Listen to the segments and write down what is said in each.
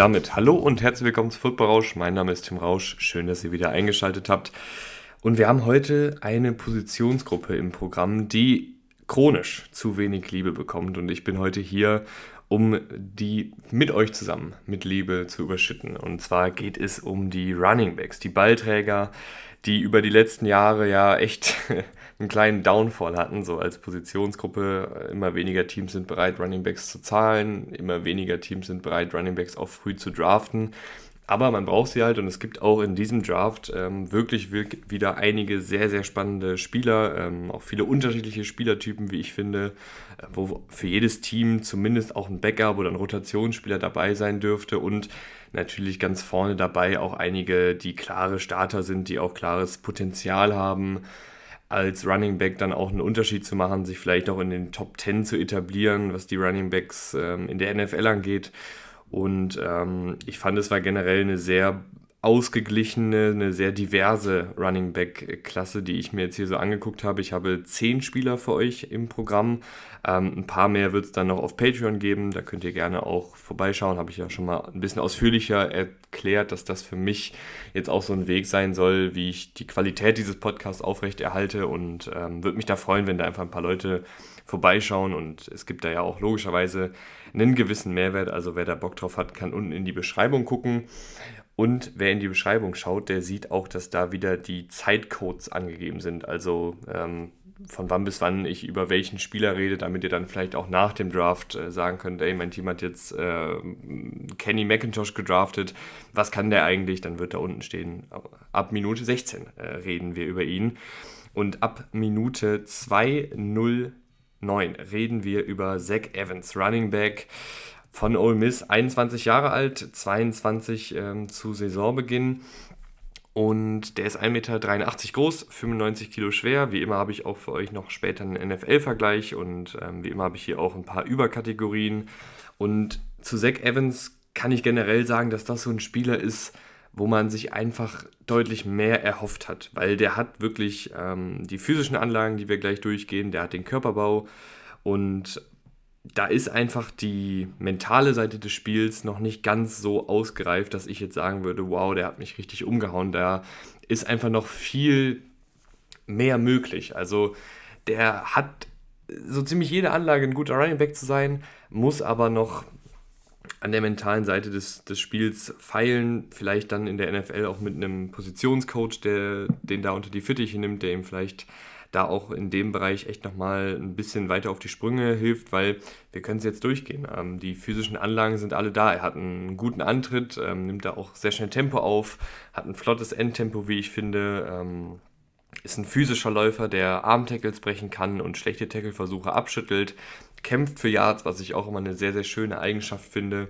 Damit hallo und herzlich willkommen zu Football Rausch. Mein Name ist Tim Rausch. Schön, dass ihr wieder eingeschaltet habt. Und wir haben heute eine Positionsgruppe im Programm, die chronisch zu wenig Liebe bekommt. Und ich bin heute hier, um die mit euch zusammen mit Liebe zu überschütten. Und zwar geht es um die Running Backs, die Ballträger, die über die letzten Jahre ja echt einen kleinen Downfall hatten, so als Positionsgruppe. Immer weniger Teams sind bereit, Runningbacks zu zahlen, immer weniger Teams sind bereit, Runningbacks auch früh zu draften. Aber man braucht sie halt und es gibt auch in diesem Draft ähm, wirklich, wieder einige sehr, sehr spannende Spieler, ähm, auch viele unterschiedliche Spielertypen, wie ich finde, äh, wo für jedes Team zumindest auch ein Backup oder ein Rotationsspieler dabei sein dürfte und natürlich ganz vorne dabei auch einige, die klare Starter sind, die auch klares Potenzial haben als Running Back dann auch einen Unterschied zu machen, sich vielleicht auch in den Top 10 zu etablieren, was die Running Backs ähm, in der NFL angeht. Und ähm, ich fand, es war generell eine sehr ausgeglichene, eine sehr diverse Running Back-Klasse, die ich mir jetzt hier so angeguckt habe. Ich habe zehn Spieler für euch im Programm. Ähm, ein paar mehr wird es dann noch auf Patreon geben. Da könnt ihr gerne auch vorbeischauen. Habe ich ja schon mal ein bisschen ausführlicher erklärt, dass das für mich jetzt auch so ein Weg sein soll, wie ich die Qualität dieses Podcasts aufrechterhalte. Und ähm, würde mich da freuen, wenn da einfach ein paar Leute vorbeischauen. Und es gibt da ja auch logischerweise einen gewissen Mehrwert. Also wer da Bock drauf hat, kann unten in die Beschreibung gucken. Und wer in die Beschreibung schaut, der sieht auch, dass da wieder die Zeitcodes angegeben sind. Also ähm, von wann bis wann ich über welchen Spieler rede, damit ihr dann vielleicht auch nach dem Draft äh, sagen könnt, ey, mein Team hat jetzt äh, Kenny McIntosh gedraftet, was kann der eigentlich? Dann wird da unten stehen, ab Minute 16 äh, reden wir über ihn. Und ab Minute 2.09 reden wir über Zach Evans, Running Back von Ole Miss, 21 Jahre alt, 22 ähm, zu Saisonbeginn. Und der ist 1,83 Meter groß, 95 Kilo schwer. Wie immer habe ich auch für euch noch später einen NFL-Vergleich und ähm, wie immer habe ich hier auch ein paar Überkategorien. Und zu Zach Evans kann ich generell sagen, dass das so ein Spieler ist, wo man sich einfach deutlich mehr erhofft hat, weil der hat wirklich ähm, die physischen Anlagen, die wir gleich durchgehen, der hat den Körperbau und da ist einfach die mentale Seite des Spiels noch nicht ganz so ausgereift, dass ich jetzt sagen würde, wow, der hat mich richtig umgehauen. Da ist einfach noch viel mehr möglich. Also der hat so ziemlich jede Anlage, ein guter Running Back zu sein, muss aber noch an der mentalen Seite des, des Spiels feilen, vielleicht dann in der NFL auch mit einem Positionscoach, der den da unter die Fittiche nimmt, der ihm vielleicht da auch in dem Bereich echt nochmal ein bisschen weiter auf die Sprünge hilft, weil wir können es jetzt durchgehen. Ähm, die physischen Anlagen sind alle da. Er hat einen guten Antritt, ähm, nimmt da auch sehr schnell Tempo auf, hat ein flottes Endtempo, wie ich finde. Ähm, ist ein physischer Läufer, der Armtackles brechen kann und schlechte Tackleversuche abschüttelt, kämpft für Yards, was ich auch immer eine sehr, sehr schöne Eigenschaft finde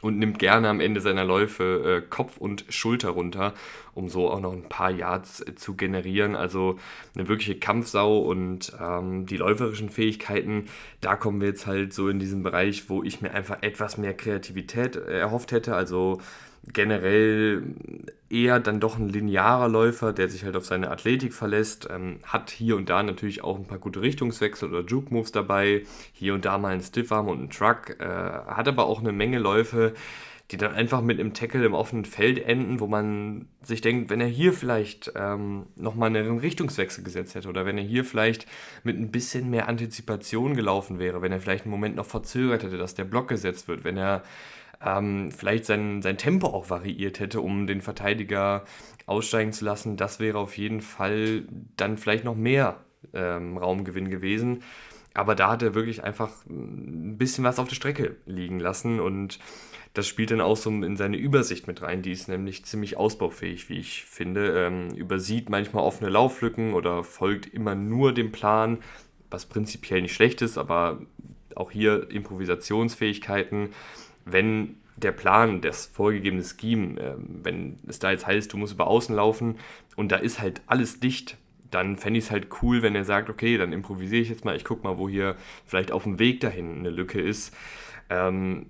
und nimmt gerne am Ende seiner Läufe äh, Kopf und Schulter runter, um so auch noch ein paar Yards äh, zu generieren. Also eine wirkliche Kampfsau und ähm, die läuferischen Fähigkeiten, da kommen wir jetzt halt so in diesen Bereich, wo ich mir einfach etwas mehr Kreativität äh, erhofft hätte. Also generell eher dann doch ein linearer Läufer, der sich halt auf seine Athletik verlässt, ähm, hat hier und da natürlich auch ein paar gute Richtungswechsel oder Juke-Moves dabei, hier und da mal einen Stiffarm und einen Truck, äh, hat aber auch eine Menge Läufe, die dann einfach mit einem Tackle im offenen Feld enden, wo man sich denkt, wenn er hier vielleicht ähm, nochmal einen Richtungswechsel gesetzt hätte oder wenn er hier vielleicht mit ein bisschen mehr Antizipation gelaufen wäre, wenn er vielleicht einen Moment noch verzögert hätte, dass der Block gesetzt wird, wenn er ähm, vielleicht sein, sein Tempo auch variiert hätte, um den Verteidiger aussteigen zu lassen, das wäre auf jeden Fall dann vielleicht noch mehr ähm, Raumgewinn gewesen. Aber da hat er wirklich einfach ein bisschen was auf der Strecke liegen lassen und das spielt dann auch so in seine Übersicht mit rein. Die ist nämlich ziemlich ausbaufähig, wie ich finde. Ähm, übersieht manchmal offene Lauflücken oder folgt immer nur dem Plan, was prinzipiell nicht schlecht ist, aber auch hier Improvisationsfähigkeiten wenn der Plan, das vorgegebene Scheme, äh, wenn es da jetzt heißt, du musst über außen laufen und da ist halt alles dicht, dann fände ich es halt cool, wenn er sagt, okay, dann improvisiere ich jetzt mal, ich gucke mal, wo hier vielleicht auf dem Weg dahin eine Lücke ist. Ähm,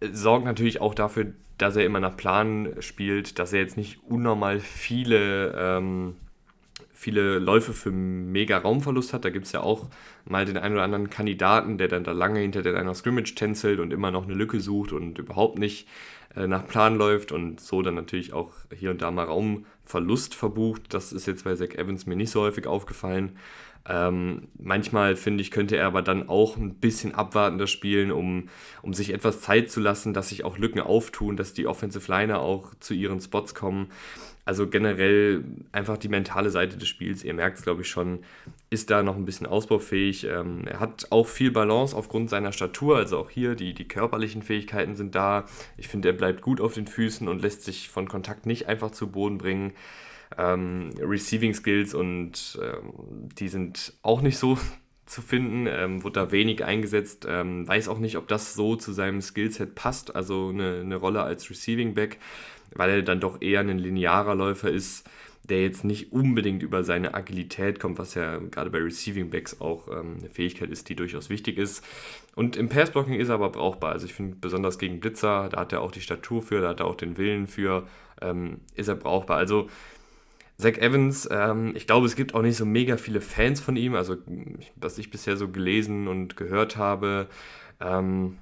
sorgt natürlich auch dafür, dass er immer nach Plan spielt, dass er jetzt nicht unnormal viele, ähm, viele Läufe für mega Raumverlust hat. Da gibt es ja auch mal den einen oder anderen Kandidaten, der dann da lange hinter der Line of Scrimmage tänzelt und immer noch eine Lücke sucht und überhaupt nicht äh, nach Plan läuft und so dann natürlich auch hier und da mal Raumverlust verbucht. Das ist jetzt bei Zach Evans mir nicht so häufig aufgefallen. Ähm, manchmal finde ich, könnte er aber dann auch ein bisschen abwartender spielen, um, um sich etwas Zeit zu lassen, dass sich auch Lücken auftun, dass die Offensive Liner auch zu ihren Spots kommen. Also generell einfach die mentale Seite des Spiels, ihr merkt es glaube ich schon, ist da noch ein bisschen ausbaufähig. Ähm, er hat auch viel Balance aufgrund seiner Statur, also auch hier die, die körperlichen Fähigkeiten sind da. Ich finde, er bleibt gut auf den Füßen und lässt sich von Kontakt nicht einfach zu Boden bringen. Ähm, Receiving Skills und ähm, die sind auch nicht so zu finden, ähm, wurde da wenig eingesetzt, ähm, weiß auch nicht, ob das so zu seinem Skillset passt, also eine, eine Rolle als Receiving Back weil er dann doch eher ein linearer Läufer ist, der jetzt nicht unbedingt über seine Agilität kommt, was ja gerade bei Receiving Backs auch ähm, eine Fähigkeit ist, die durchaus wichtig ist. Und im Passblocking ist er aber brauchbar. Also ich finde besonders gegen Blitzer, da hat er auch die Statur für, da hat er auch den Willen für, ähm, ist er brauchbar. Also Zach Evans, ähm, ich glaube, es gibt auch nicht so mega viele Fans von ihm, also was ich bisher so gelesen und gehört habe. Ähm,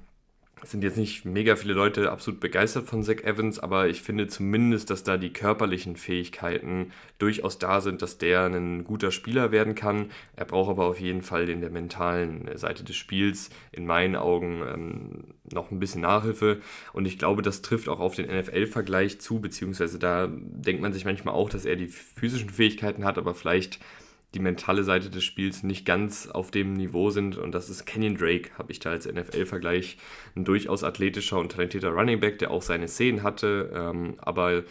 sind jetzt nicht mega viele Leute absolut begeistert von Zach Evans, aber ich finde zumindest, dass da die körperlichen Fähigkeiten durchaus da sind, dass der ein guter Spieler werden kann. Er braucht aber auf jeden Fall in der mentalen Seite des Spiels in meinen Augen ähm, noch ein bisschen Nachhilfe. Und ich glaube, das trifft auch auf den NFL-Vergleich zu, beziehungsweise da denkt man sich manchmal auch, dass er die physischen Fähigkeiten hat, aber vielleicht die mentale Seite des Spiels nicht ganz auf dem Niveau sind. Und das ist Kenyon Drake, habe ich da als NFL-Vergleich. Ein durchaus athletischer und talentierter Running Back, der auch seine Szenen hatte, ähm, aber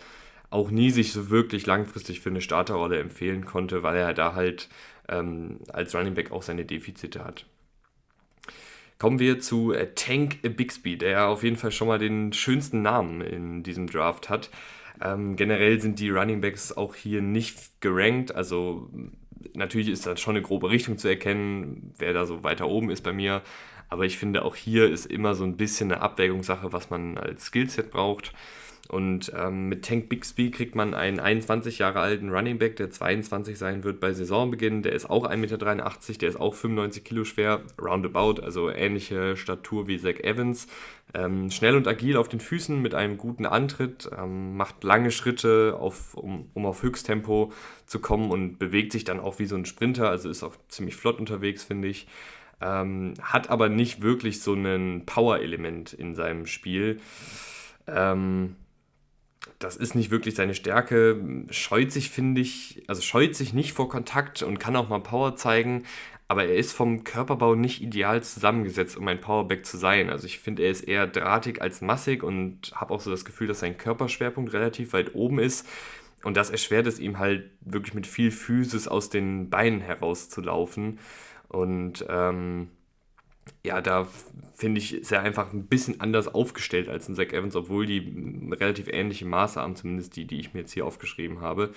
auch nie sich so wirklich langfristig für eine Starterrolle empfehlen konnte, weil er da halt ähm, als Running Back auch seine Defizite hat. Kommen wir zu äh, Tank Bixby, der auf jeden Fall schon mal den schönsten Namen in diesem Draft hat. Ähm, generell sind die Running Backs auch hier nicht gerankt, also natürlich ist da schon eine grobe Richtung zu erkennen, wer da so weiter oben ist bei mir. Aber ich finde, auch hier ist immer so ein bisschen eine Abwägungssache, was man als Skillset braucht. Und ähm, mit Tank Bixby kriegt man einen 21 Jahre alten Running Back, der 22 sein wird bei Saisonbeginn. Der ist auch 1,83 Meter, der ist auch 95 Kilo schwer, roundabout, also ähnliche Statur wie Zach Evans. Ähm, schnell und agil auf den Füßen mit einem guten Antritt, ähm, macht lange Schritte, auf, um, um auf Höchsttempo zu kommen und bewegt sich dann auch wie so ein Sprinter, also ist auch ziemlich flott unterwegs, finde ich. Ähm, hat aber nicht wirklich so ein Power-Element in seinem Spiel. Ähm, das ist nicht wirklich seine Stärke. Scheut sich, finde ich, also scheut sich nicht vor Kontakt und kann auch mal Power zeigen, aber er ist vom Körperbau nicht ideal zusammengesetzt, um ein Powerback zu sein. Also ich finde, er ist eher drahtig als massig und habe auch so das Gefühl, dass sein Körperschwerpunkt relativ weit oben ist. Und das erschwert es ihm halt wirklich mit viel Physis aus den Beinen herauszulaufen. Und ähm, ja, da finde ich, ist er einfach ein bisschen anders aufgestellt als ein Zach Evans, obwohl die relativ ähnliche Maße haben, zumindest die, die ich mir jetzt hier aufgeschrieben habe,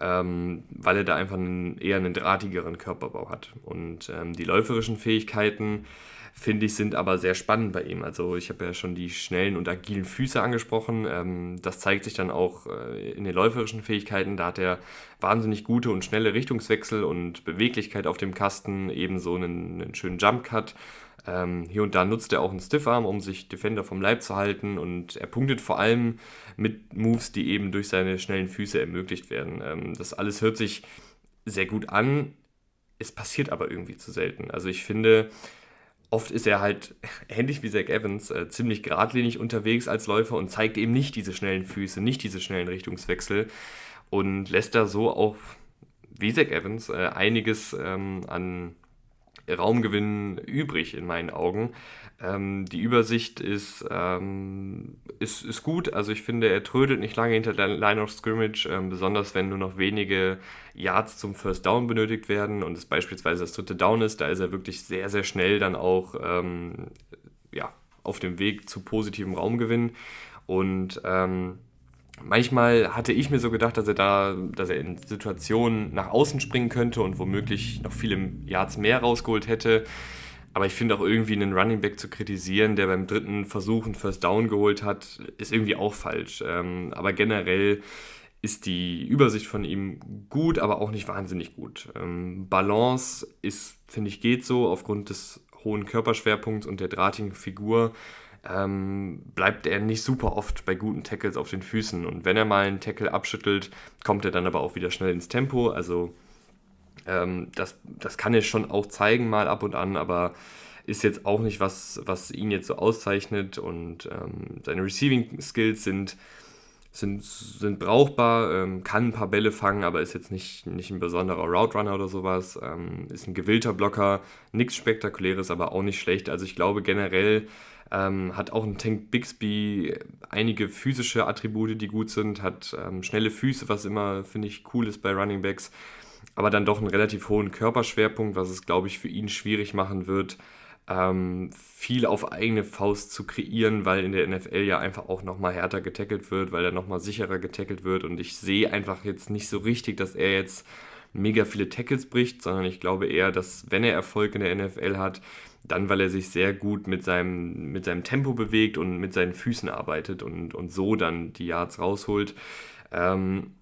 ähm, weil er da einfach einen, eher einen drahtigeren Körperbau hat. Und ähm, die läuferischen Fähigkeiten, finde ich, sind aber sehr spannend bei ihm. Also ich habe ja schon die schnellen und agilen Füße angesprochen. Ähm, das zeigt sich dann auch äh, in den läuferischen Fähigkeiten. Da hat er wahnsinnig gute und schnelle Richtungswechsel und Beweglichkeit auf dem Kasten, ebenso einen, einen schönen Jump Cut. Ähm, hier und da nutzt er auch einen Stiffarm, um sich Defender vom Leib zu halten und er punktet vor allem mit Moves, die eben durch seine schnellen Füße ermöglicht werden. Ähm, das alles hört sich sehr gut an, es passiert aber irgendwie zu selten. Also ich finde, oft ist er halt, ähnlich wie Zach Evans, äh, ziemlich geradlinig unterwegs als Läufer und zeigt eben nicht diese schnellen Füße, nicht diese schnellen Richtungswechsel und lässt da so auch, wie Zach Evans, äh, einiges ähm, an Raumgewinn übrig in meinen Augen. Ähm, die Übersicht ist, ähm, ist, ist gut. Also ich finde, er trödelt nicht lange hinter der Line of Scrimmage, ähm, besonders wenn nur noch wenige Yards zum First Down benötigt werden und es beispielsweise das dritte Down ist. Da ist er wirklich sehr, sehr schnell dann auch ähm, ja, auf dem Weg zu positivem Raumgewinn. Und ähm, manchmal hatte ich mir so gedacht, dass er da, dass er in Situationen nach außen springen könnte und womöglich noch viele Yards mehr rausgeholt hätte. Aber ich finde auch irgendwie einen Running Back zu kritisieren, der beim dritten Versuch einen First Down geholt hat, ist irgendwie auch falsch. Ähm, aber generell ist die Übersicht von ihm gut, aber auch nicht wahnsinnig gut. Ähm, Balance ist, finde ich, geht so aufgrund des hohen Körperschwerpunkts und der drahtigen Figur. Ähm, bleibt er nicht super oft bei guten Tackles auf den Füßen. Und wenn er mal einen Tackle abschüttelt, kommt er dann aber auch wieder schnell ins Tempo. Also ähm, das, das kann er schon auch zeigen, mal ab und an, aber ist jetzt auch nicht was, was ihn jetzt so auszeichnet. Und ähm, seine Receiving Skills sind sind, sind brauchbar, ähm, kann ein paar Bälle fangen, aber ist jetzt nicht, nicht ein besonderer Route Runner oder sowas. Ähm, ist ein gewillter Blocker, nichts Spektakuläres, aber auch nicht schlecht. Also ich glaube generell ähm, hat auch ein Tank Bixby einige physische Attribute, die gut sind, hat ähm, schnelle Füße, was immer, finde ich, cool ist bei Running Backs, aber dann doch einen relativ hohen Körperschwerpunkt, was es, glaube ich, für ihn schwierig machen wird, ähm, viel auf eigene Faust zu kreieren, weil in der NFL ja einfach auch nochmal härter getackelt wird, weil er nochmal sicherer getackelt wird und ich sehe einfach jetzt nicht so richtig, dass er jetzt mega viele Tackles bricht, sondern ich glaube eher, dass wenn er Erfolg in der NFL hat, dann weil er sich sehr gut mit seinem, mit seinem Tempo bewegt und mit seinen Füßen arbeitet und, und so dann die Yards rausholt. Ähm,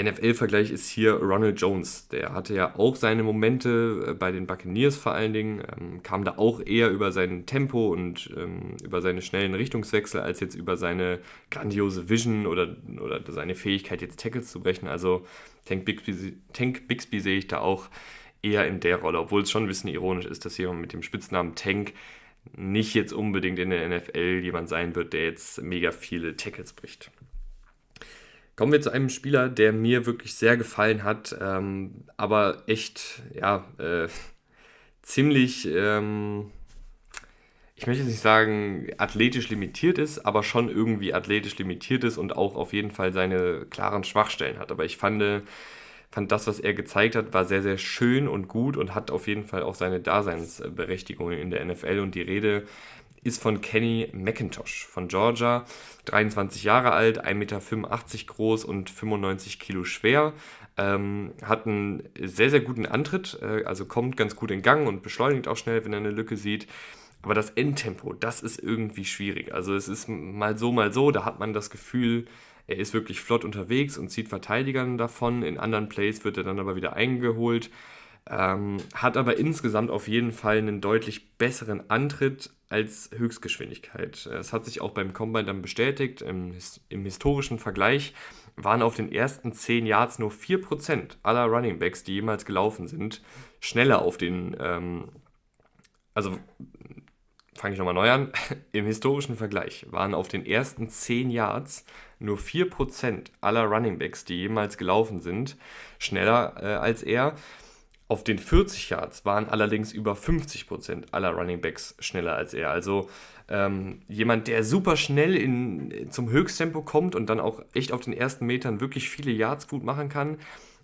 NFL-Vergleich ist hier Ronald Jones. Der hatte ja auch seine Momente äh, bei den Buccaneers vor allen Dingen, ähm, kam da auch eher über sein Tempo und ähm, über seine schnellen Richtungswechsel als jetzt über seine grandiose Vision oder, oder seine Fähigkeit, jetzt Tackles zu brechen. Also Tank Bixby, Tank Bixby sehe ich da auch eher in der Rolle, obwohl es schon ein bisschen ironisch ist, dass jemand mit dem Spitznamen Tank nicht jetzt unbedingt in der NFL jemand sein wird, der jetzt mega viele Tackles bricht. Kommen wir zu einem Spieler, der mir wirklich sehr gefallen hat, ähm, aber echt, ja, äh, ziemlich, ähm, ich möchte nicht sagen, athletisch limitiert ist, aber schon irgendwie athletisch limitiert ist und auch auf jeden Fall seine klaren Schwachstellen hat. Aber ich fand, fand das, was er gezeigt hat, war sehr, sehr schön und gut und hat auf jeden Fall auch seine Daseinsberechtigung in der NFL. Und die Rede ist von Kenny McIntosh von Georgia, 23 Jahre alt, 1,85 Meter groß und 95 Kilo schwer. Ähm, hat einen sehr, sehr guten Antritt, äh, also kommt ganz gut in Gang und beschleunigt auch schnell, wenn er eine Lücke sieht. Aber das Endtempo, das ist irgendwie schwierig. Also es ist mal so, mal so, da hat man das Gefühl, er ist wirklich flott unterwegs und zieht Verteidigern davon. In anderen Plays wird er dann aber wieder eingeholt. Ähm, hat aber insgesamt auf jeden Fall einen deutlich besseren Antritt als Höchstgeschwindigkeit. Es hat sich auch beim Combine dann bestätigt. Im, Im, historischen Vergleich waren auf den ersten 10 Yards nur 4% aller Running Backs, die jemals gelaufen sind, schneller auf den. Ähm, also fange ich nochmal neu an. Im historischen Vergleich waren auf den ersten 10 Yards nur 4% aller Running Backs, die jemals gelaufen sind, schneller äh, als er. Auf den 40 Yards waren allerdings über 50% aller Running Backs schneller als er. Also ähm, jemand, der super schnell in, zum Höchsttempo kommt und dann auch echt auf den ersten Metern wirklich viele Yards gut machen kann,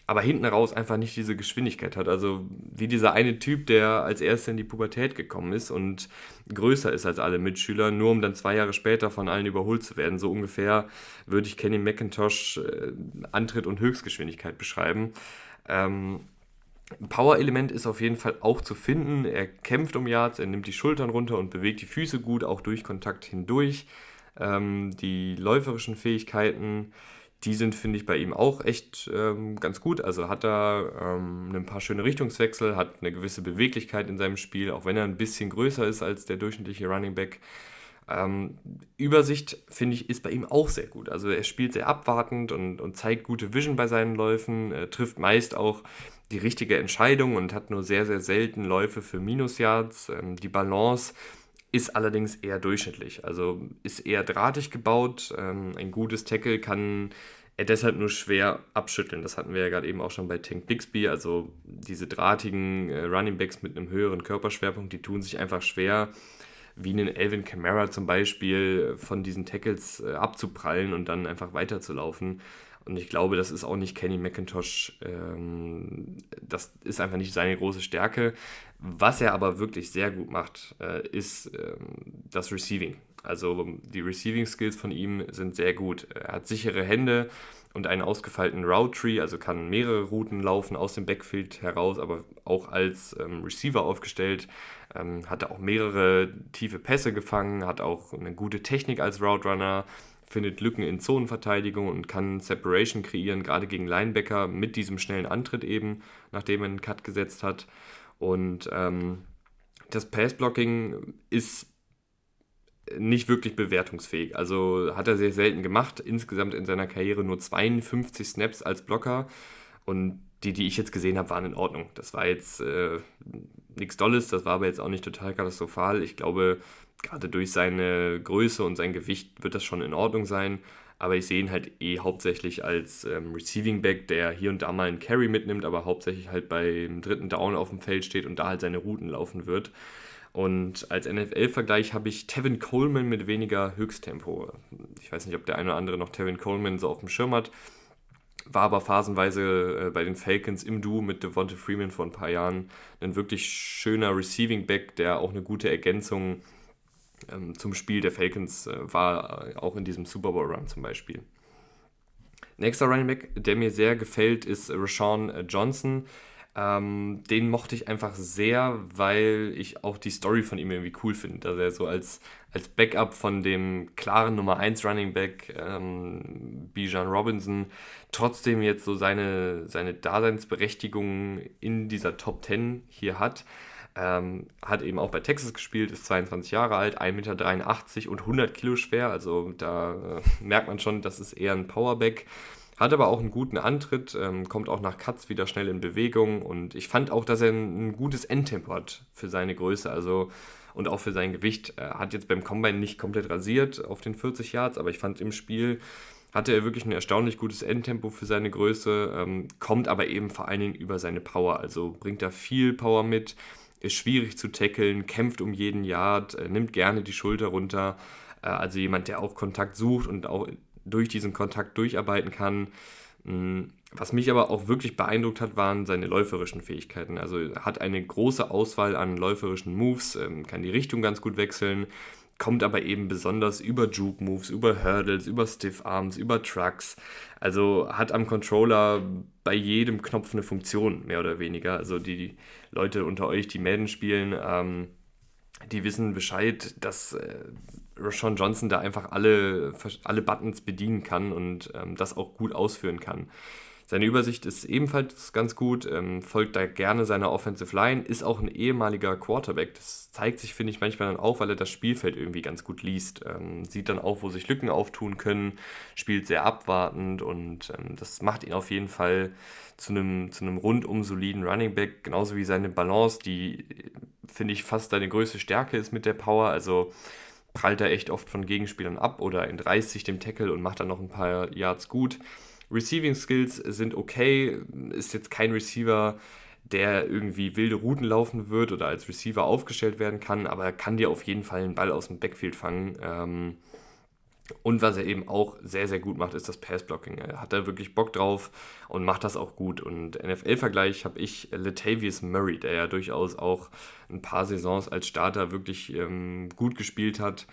aber hinten raus einfach nicht diese Geschwindigkeit hat. Also wie dieser eine Typ, der als erster in die Pubertät gekommen ist und größer ist als alle Mitschüler, nur um dann zwei Jahre später von allen überholt zu werden. So ungefähr würde ich Kenny McIntosh äh, Antritt und Höchstgeschwindigkeit beschreiben. Ähm, Power-Element ist auf jeden Fall auch zu finden. Er kämpft um Yards, er nimmt die Schultern runter und bewegt die Füße gut, auch durch Kontakt hindurch. Ähm, die läuferischen Fähigkeiten, die sind, finde ich, bei ihm auch echt ähm, ganz gut. Also hat er ähm, ein paar schöne Richtungswechsel, hat eine gewisse Beweglichkeit in seinem Spiel, auch wenn er ein bisschen größer ist als der durchschnittliche Running Back. Ähm, Übersicht, finde ich, ist bei ihm auch sehr gut. Also er spielt sehr abwartend und, und zeigt gute Vision bei seinen Läufen, er trifft meist auch die richtige Entscheidung und hat nur sehr, sehr selten Läufe für Minusyards. Ähm, die Balance ist allerdings eher durchschnittlich, also ist eher drahtig gebaut. Ähm, ein gutes Tackle kann er deshalb nur schwer abschütteln. Das hatten wir ja gerade eben auch schon bei Tank Bixby. Also diese drahtigen äh, Running Backs mit einem höheren Körperschwerpunkt, die tun sich einfach schwer, wie einen Elvin Kamara zum Beispiel, von diesen Tackles äh, abzuprallen und dann einfach weiterzulaufen. Und ich glaube, das ist auch nicht Kenny McIntosh, ähm, das ist einfach nicht seine große Stärke. Was er aber wirklich sehr gut macht, äh, ist ähm, das Receiving. Also die Receiving Skills von ihm sind sehr gut. Er hat sichere Hände und einen ausgefeilten Route Tree, also kann mehrere Routen laufen aus dem Backfield heraus, aber auch als ähm, Receiver aufgestellt. Ähm, hat auch mehrere tiefe Pässe gefangen, hat auch eine gute Technik als Route Runner, findet Lücken in Zonenverteidigung und kann Separation kreieren, gerade gegen Linebacker mit diesem schnellen Antritt eben, nachdem er einen Cut gesetzt hat. Und ähm, das Passblocking ist nicht wirklich bewertungsfähig. Also hat er sehr selten gemacht. Insgesamt in seiner Karriere nur 52 Snaps als Blocker. Und die, die ich jetzt gesehen habe, waren in Ordnung. Das war jetzt äh, nichts Dolles, das war aber jetzt auch nicht total katastrophal. Ich glaube, gerade durch seine Größe und sein Gewicht wird das schon in Ordnung sein. Aber ich sehe ihn halt eh hauptsächlich als ähm, Receiving Back, der hier und da mal einen Carry mitnimmt, aber hauptsächlich halt beim dritten Down auf dem Feld steht und da halt seine Routen laufen wird. Und als NFL-Vergleich habe ich Tevin Coleman mit weniger Höchsttempo. Ich weiß nicht, ob der eine oder andere noch Tevin Coleman so auf dem Schirm hat. War aber phasenweise äh, bei den Falcons im Duo mit Devonta Freeman vor ein paar Jahren ein wirklich schöner Receiving Back, der auch eine gute Ergänzung ähm, zum Spiel der Falcons äh, war, äh, auch in diesem Super Bowl Run zum Beispiel. Nächster Running Back, der mir sehr gefällt, ist Rashawn Johnson. Ähm, den mochte ich einfach sehr, weil ich auch die Story von ihm irgendwie cool finde. Dass er so als, als Backup von dem klaren Nummer 1 Running Back ähm, Bijan Robinson trotzdem jetzt so seine, seine Daseinsberechtigung in dieser Top 10 hier hat. Ähm, hat eben auch bei Texas gespielt, ist 22 Jahre alt, 1,83 Meter und 100 Kilo schwer. Also da äh, merkt man schon, das ist eher ein Powerback. Hat aber auch einen guten Antritt, ähm, kommt auch nach Cuts wieder schnell in Bewegung und ich fand auch, dass er ein, ein gutes Endtempo hat für seine Größe also und auch für sein Gewicht. Er hat jetzt beim Combine nicht komplett rasiert auf den 40 Yards, aber ich fand im Spiel hatte er wirklich ein erstaunlich gutes Endtempo für seine Größe, ähm, kommt aber eben vor allen Dingen über seine Power, also bringt da viel Power mit, ist schwierig zu tackeln, kämpft um jeden Yard, äh, nimmt gerne die Schulter runter. Äh, also jemand, der auch Kontakt sucht und auch durch diesen Kontakt durcharbeiten kann. Mm, was mich aber auch wirklich beeindruckt hat, waren seine läuferischen Fähigkeiten. Also er hat eine große Auswahl an läuferischen Moves, ähm, kann die Richtung ganz gut wechseln, kommt aber eben besonders über Juke Moves, über Hurdles, über Stiff Arms, über Trucks. Also hat am Controller bei jedem Knopf eine Funktion, mehr oder weniger. Also die Leute unter euch, die Madden spielen, ähm, die wissen Bescheid, dass äh, Rashawn Johnson da einfach alle, alle Buttons bedienen kann und ähm, das auch gut ausführen kann. Seine Übersicht ist ebenfalls ganz gut, ähm, folgt da gerne seiner Offensive Line, ist auch ein ehemaliger Quarterback. Das zeigt sich, finde ich, manchmal dann auch, weil er das Spielfeld irgendwie ganz gut liest. Ähm, sieht dann auch, wo sich Lücken auftun können, spielt sehr abwartend und ähm, das macht ihn auf jeden Fall zu einem, zu einem rundum soliden Running Back, genauso wie seine Balance, die, finde ich, fast seine größte Stärke ist mit der Power. Also prallt er echt oft von Gegenspielern ab oder entreißt sich dem Tackle und macht dann noch ein paar Yards gut. Receiving Skills sind okay, ist jetzt kein Receiver, der irgendwie wilde Routen laufen wird oder als Receiver aufgestellt werden kann, aber er kann dir auf jeden Fall einen Ball aus dem Backfield fangen. Ähm, und was er eben auch sehr, sehr gut macht, ist das Passblocking. Er hat da wirklich Bock drauf und macht das auch gut. Und NFL-Vergleich habe ich Latavius Murray, der ja durchaus auch ein paar Saisons als Starter wirklich ähm, gut gespielt hat.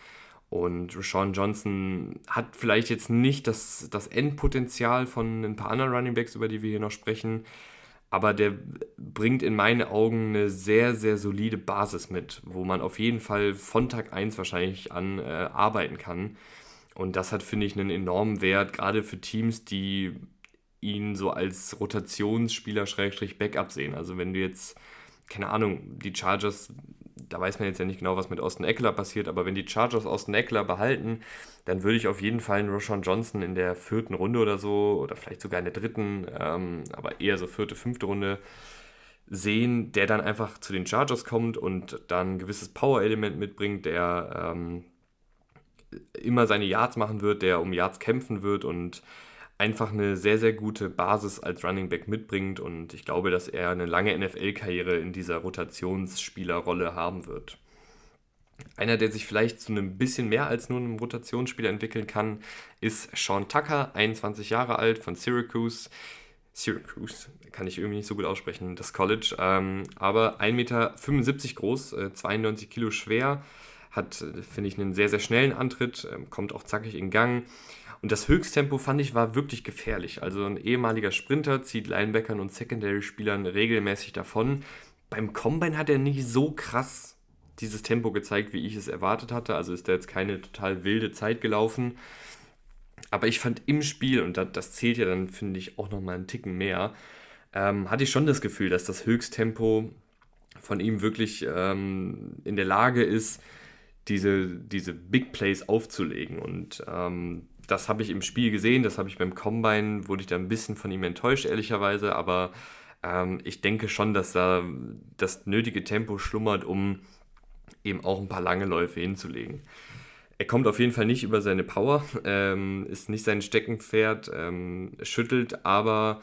Und Rashawn Johnson hat vielleicht jetzt nicht das, das Endpotenzial von ein paar anderen Runningbacks, über die wir hier noch sprechen, aber der bringt in meinen Augen eine sehr, sehr solide Basis mit, wo man auf jeden Fall von Tag 1 wahrscheinlich an äh, arbeiten kann. Und das hat, finde ich, einen enormen Wert, gerade für Teams, die ihn so als Rotationsspieler Schrägstrich Backup sehen. Also wenn du jetzt, keine Ahnung, die Chargers, da weiß man jetzt ja nicht genau, was mit Austin Eckler passiert, aber wenn die Chargers Austin Eckler behalten, dann würde ich auf jeden Fall einen Roshan Johnson in der vierten Runde oder so, oder vielleicht sogar in der dritten, ähm, aber eher so vierte, fünfte Runde sehen, der dann einfach zu den Chargers kommt und dann ein gewisses Power-Element mitbringt, der ähm, immer seine Yards machen wird, der um Yards kämpfen wird und einfach eine sehr, sehr gute Basis als Running Back mitbringt. Und ich glaube, dass er eine lange NFL-Karriere in dieser Rotationsspielerrolle haben wird. Einer, der sich vielleicht zu einem bisschen mehr als nur einem Rotationsspieler entwickeln kann, ist Sean Tucker, 21 Jahre alt von Syracuse. Syracuse, kann ich irgendwie nicht so gut aussprechen, das College. Ähm, aber 1,75 Meter groß, äh, 92 Kilo schwer, hat, finde ich, einen sehr, sehr schnellen Antritt, ähm, kommt auch zackig in Gang. Und das Höchsttempo fand ich war wirklich gefährlich. Also ein ehemaliger Sprinter zieht Linebackern und Secondary-Spielern regelmäßig davon. Beim Combine hat er nicht so krass dieses Tempo gezeigt, wie ich es erwartet hatte. Also ist da jetzt keine total wilde Zeit gelaufen. Aber ich fand im Spiel, und das, zählt ja dann, finde ich, auch nochmal einen Ticken mehr, ähm, hatte ich schon das Gefühl, dass das Höchsttempo von ihm wirklich ähm, in der Lage ist, diese, diese Big Plays aufzulegen. Und ähm, das habe ich im Spiel gesehen, das habe ich beim Combine, wurde ich da ein bisschen von ihm enttäuscht, ehrlicherweise, aber ähm, ich denke schon, dass da das nötige Tempo schlummert, um eben auch ein paar lange Läufe hinzulegen. Er kommt auf jeden Fall nicht über seine Power, ähm, ist nicht sein Steckenpferd, ähm, schüttelt aber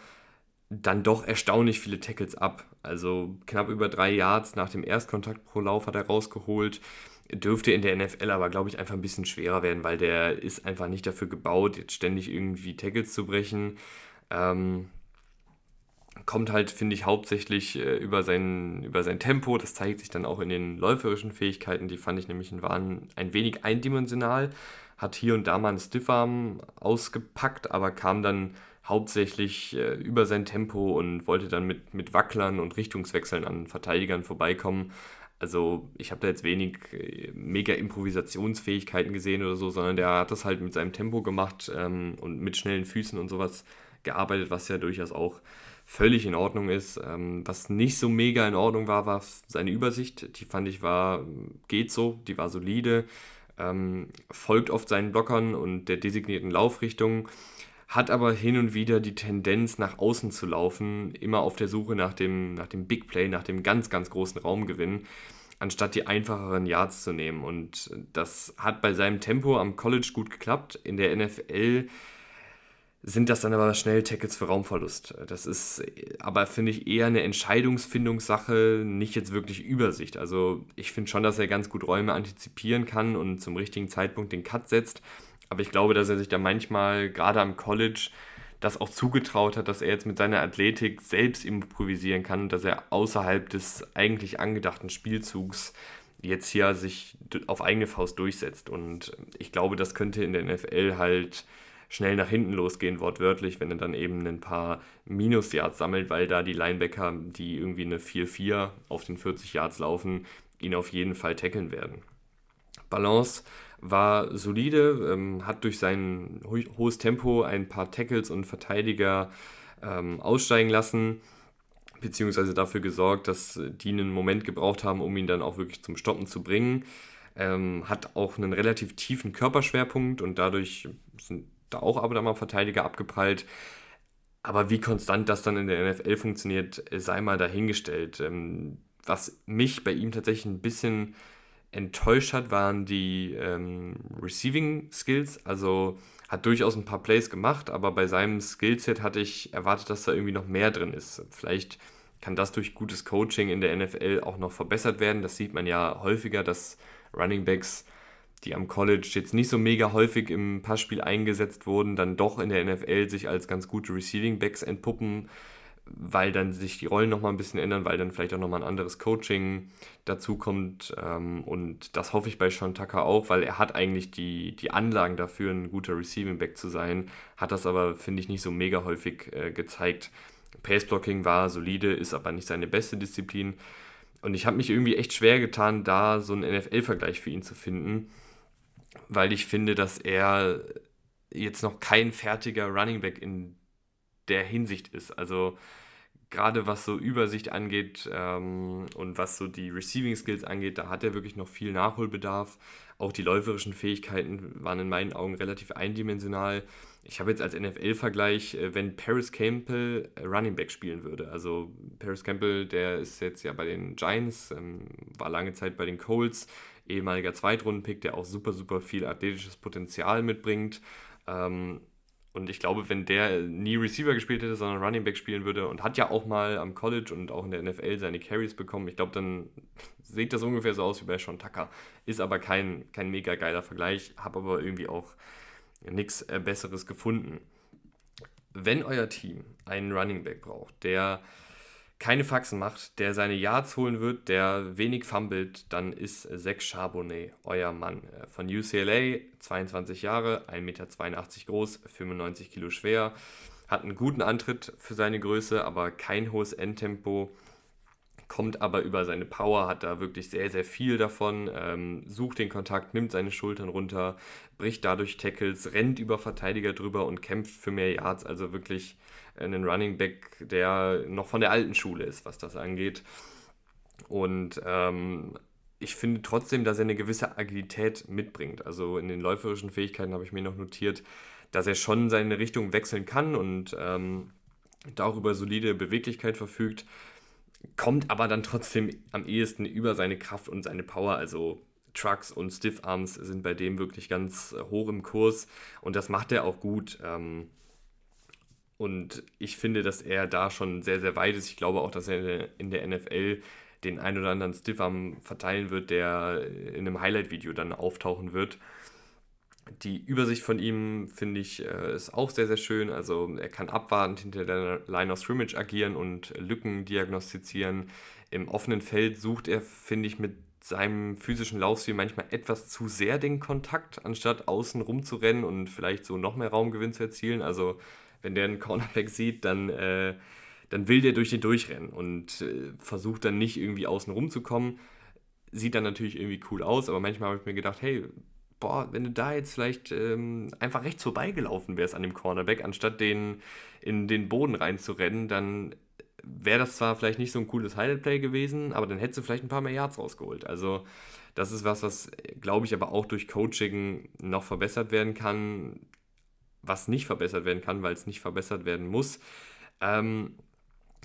dann doch erstaunlich viele Tackles ab. Also knapp über drei Yards nach dem Erstkontakt pro Lauf hat er rausgeholt. Dürfte in der NFL aber, glaube ich, einfach ein bisschen schwerer werden, weil der ist einfach nicht dafür gebaut, jetzt ständig irgendwie Tackles zu brechen. Ähm, kommt halt, finde ich, hauptsächlich äh, über, sein, über sein Tempo. Das zeigt sich dann auch in den läuferischen Fähigkeiten. Die fand ich nämlich waren ein wenig eindimensional. Hat hier und da mal einen Stiffarm ausgepackt, aber kam dann hauptsächlich äh, über sein Tempo und wollte dann mit, mit Wacklern und Richtungswechseln an Verteidigern vorbeikommen. Also ich habe da jetzt wenig äh, mega Improvisationsfähigkeiten gesehen oder so, sondern der hat das halt mit seinem Tempo gemacht ähm, und mit schnellen Füßen und sowas gearbeitet, was ja durchaus auch völlig in Ordnung ist. Ähm, was nicht so mega in Ordnung war, war seine Übersicht. Die fand ich war, geht so, die war solide, ähm, folgt oft seinen Blockern und der designierten Laufrichtung hat aber hin und wieder die Tendenz, nach außen zu laufen, immer auf der Suche nach dem, nach dem Big Play, nach dem ganz, ganz großen Raumgewinn, anstatt die einfacheren Yards zu nehmen. Und das hat bei seinem Tempo am College gut geklappt. In der NFL sind das dann aber schnell Tackles für Raumverlust. Das ist aber, finde ich, eher eine Entscheidungsfindungssache, nicht jetzt wirklich Übersicht. Also ich finde schon, dass er ganz gut Räume antizipieren kann und zum richtigen Zeitpunkt den Cut setzt. Aber ich glaube, dass er sich da manchmal, gerade am College, das auch zugetraut hat, dass er jetzt mit seiner Athletik selbst improvisieren kann dass er außerhalb des eigentlich angedachten Spielzugs jetzt hier sich auf eigene Faust durchsetzt. Und ich glaube, das könnte in der NFL halt schnell nach hinten losgehen, wortwörtlich, wenn er dann eben ein paar Minus-Yards sammelt, weil da die Linebacker, die irgendwie eine 4-4 auf den 40 Yards laufen, ihn auf jeden Fall tackeln werden. Balance war solide, ähm, hat durch sein ho hohes Tempo ein paar Tackles und Verteidiger ähm, aussteigen lassen, beziehungsweise dafür gesorgt, dass die einen Moment gebraucht haben, um ihn dann auch wirklich zum Stoppen zu bringen. Ähm, hat auch einen relativ tiefen Körperschwerpunkt und dadurch sind da auch aber dann mal Verteidiger abgeprallt. Aber wie konstant das dann in der NFL funktioniert, sei mal dahingestellt. Ähm, was mich bei ihm tatsächlich ein bisschen enttäuscht hat, waren die ähm, Receiving Skills. Also hat durchaus ein paar Plays gemacht, aber bei seinem Skillset hatte ich erwartet, dass da irgendwie noch mehr drin ist. Vielleicht kann das durch gutes Coaching in der NFL auch noch verbessert werden. Das sieht man ja häufiger, dass Running Backs, die am College jetzt nicht so mega häufig im Passspiel eingesetzt wurden, dann doch in der NFL sich als ganz gute Receiving Backs entpuppen weil dann sich die Rollen nochmal ein bisschen ändern, weil dann vielleicht auch nochmal ein anderes Coaching dazu kommt. Ähm, und das hoffe ich bei Sean Tucker auch, weil er hat eigentlich die, die Anlagen dafür, ein guter Receiving Back zu sein, hat das aber, finde ich, nicht so mega häufig äh, gezeigt. Pace Blocking war solide, ist aber nicht seine beste Disziplin. Und ich habe mich irgendwie echt schwer getan, da so einen NFL-Vergleich für ihn zu finden, weil ich finde, dass er jetzt noch kein fertiger Running Back in der Hinsicht ist. Also gerade was so Übersicht angeht ähm, und was so die Receiving Skills angeht, da hat er wirklich noch viel Nachholbedarf. Auch die läuferischen Fähigkeiten waren in meinen Augen relativ eindimensional. Ich habe jetzt als NFL-Vergleich, äh, wenn Paris Campbell Running Back spielen würde. Also Paris Campbell, der ist jetzt ja bei den Giants, ähm, war lange Zeit bei den Colts, ehemaliger Zweitrundenpick, der auch super, super viel athletisches Potenzial mitbringt. Ähm, und ich glaube, wenn der nie Receiver gespielt hätte, sondern Running Back spielen würde und hat ja auch mal am College und auch in der NFL seine Carries bekommen, ich glaube, dann sieht das ungefähr so aus wie bei Sean Tucker. Ist aber kein, kein mega geiler Vergleich, habe aber irgendwie auch nichts äh, Besseres gefunden. Wenn euer Team einen Running Back braucht, der keine Faxen macht, der seine Yards holen wird, der wenig fummelt, dann ist Zach Charbonnet euer Mann. Äh, von UCLA, 22 Jahre, 1,82 Meter groß, 95 Kilo schwer, hat einen guten Antritt für seine Größe, aber kein hohes Endtempo, kommt aber über seine Power, hat da wirklich sehr, sehr viel davon, ähm, sucht den Kontakt, nimmt seine Schultern runter, bricht dadurch Tackles, rennt über Verteidiger drüber und kämpft für mehr Yards. Also wirklich einen Running Back, der noch von der alten Schule ist, was das angeht. Und ähm, ich finde trotzdem, dass er eine gewisse Agilität mitbringt. Also in den läuferischen Fähigkeiten habe ich mir noch notiert, dass er schon seine Richtung wechseln kann und ähm, darüber solide Beweglichkeit verfügt, kommt aber dann trotzdem am ehesten über seine Kraft und seine Power. Also Trucks und Stiff Arms sind bei dem wirklich ganz hoch im Kurs und das macht er auch gut. Ähm, und ich finde, dass er da schon sehr, sehr weit ist. Ich glaube auch, dass er in der NFL den ein oder anderen Stiffarm verteilen wird, der in einem Highlight-Video dann auftauchen wird. Die Übersicht von ihm finde ich äh, ist auch sehr, sehr schön. Also er kann abwartend hinter der Line of Scrimmage agieren und Lücken diagnostizieren. Im offenen Feld sucht er, finde ich, mit seinem physischen Laufstil manchmal etwas zu sehr den Kontakt, anstatt außen rumzurennen und vielleicht so noch mehr Raumgewinn zu erzielen. Also wenn der einen Cornerback sieht, dann äh, dann will der durch den durchrennen und äh, versucht dann nicht irgendwie außen rum zu kommen. Sieht dann natürlich irgendwie cool aus, aber manchmal habe ich mir gedacht, hey, boah, wenn du da jetzt vielleicht ähm, einfach rechts vorbeigelaufen wärst an dem Cornerback, anstatt den in den Boden reinzurennen, dann wäre das zwar vielleicht nicht so ein cooles Highlight-Play gewesen, aber dann hättest du vielleicht ein paar mehr Yards rausgeholt. Also das ist was, was, glaube ich, aber auch durch Coaching noch verbessert werden kann, was nicht verbessert werden kann, weil es nicht verbessert werden muss. Ähm,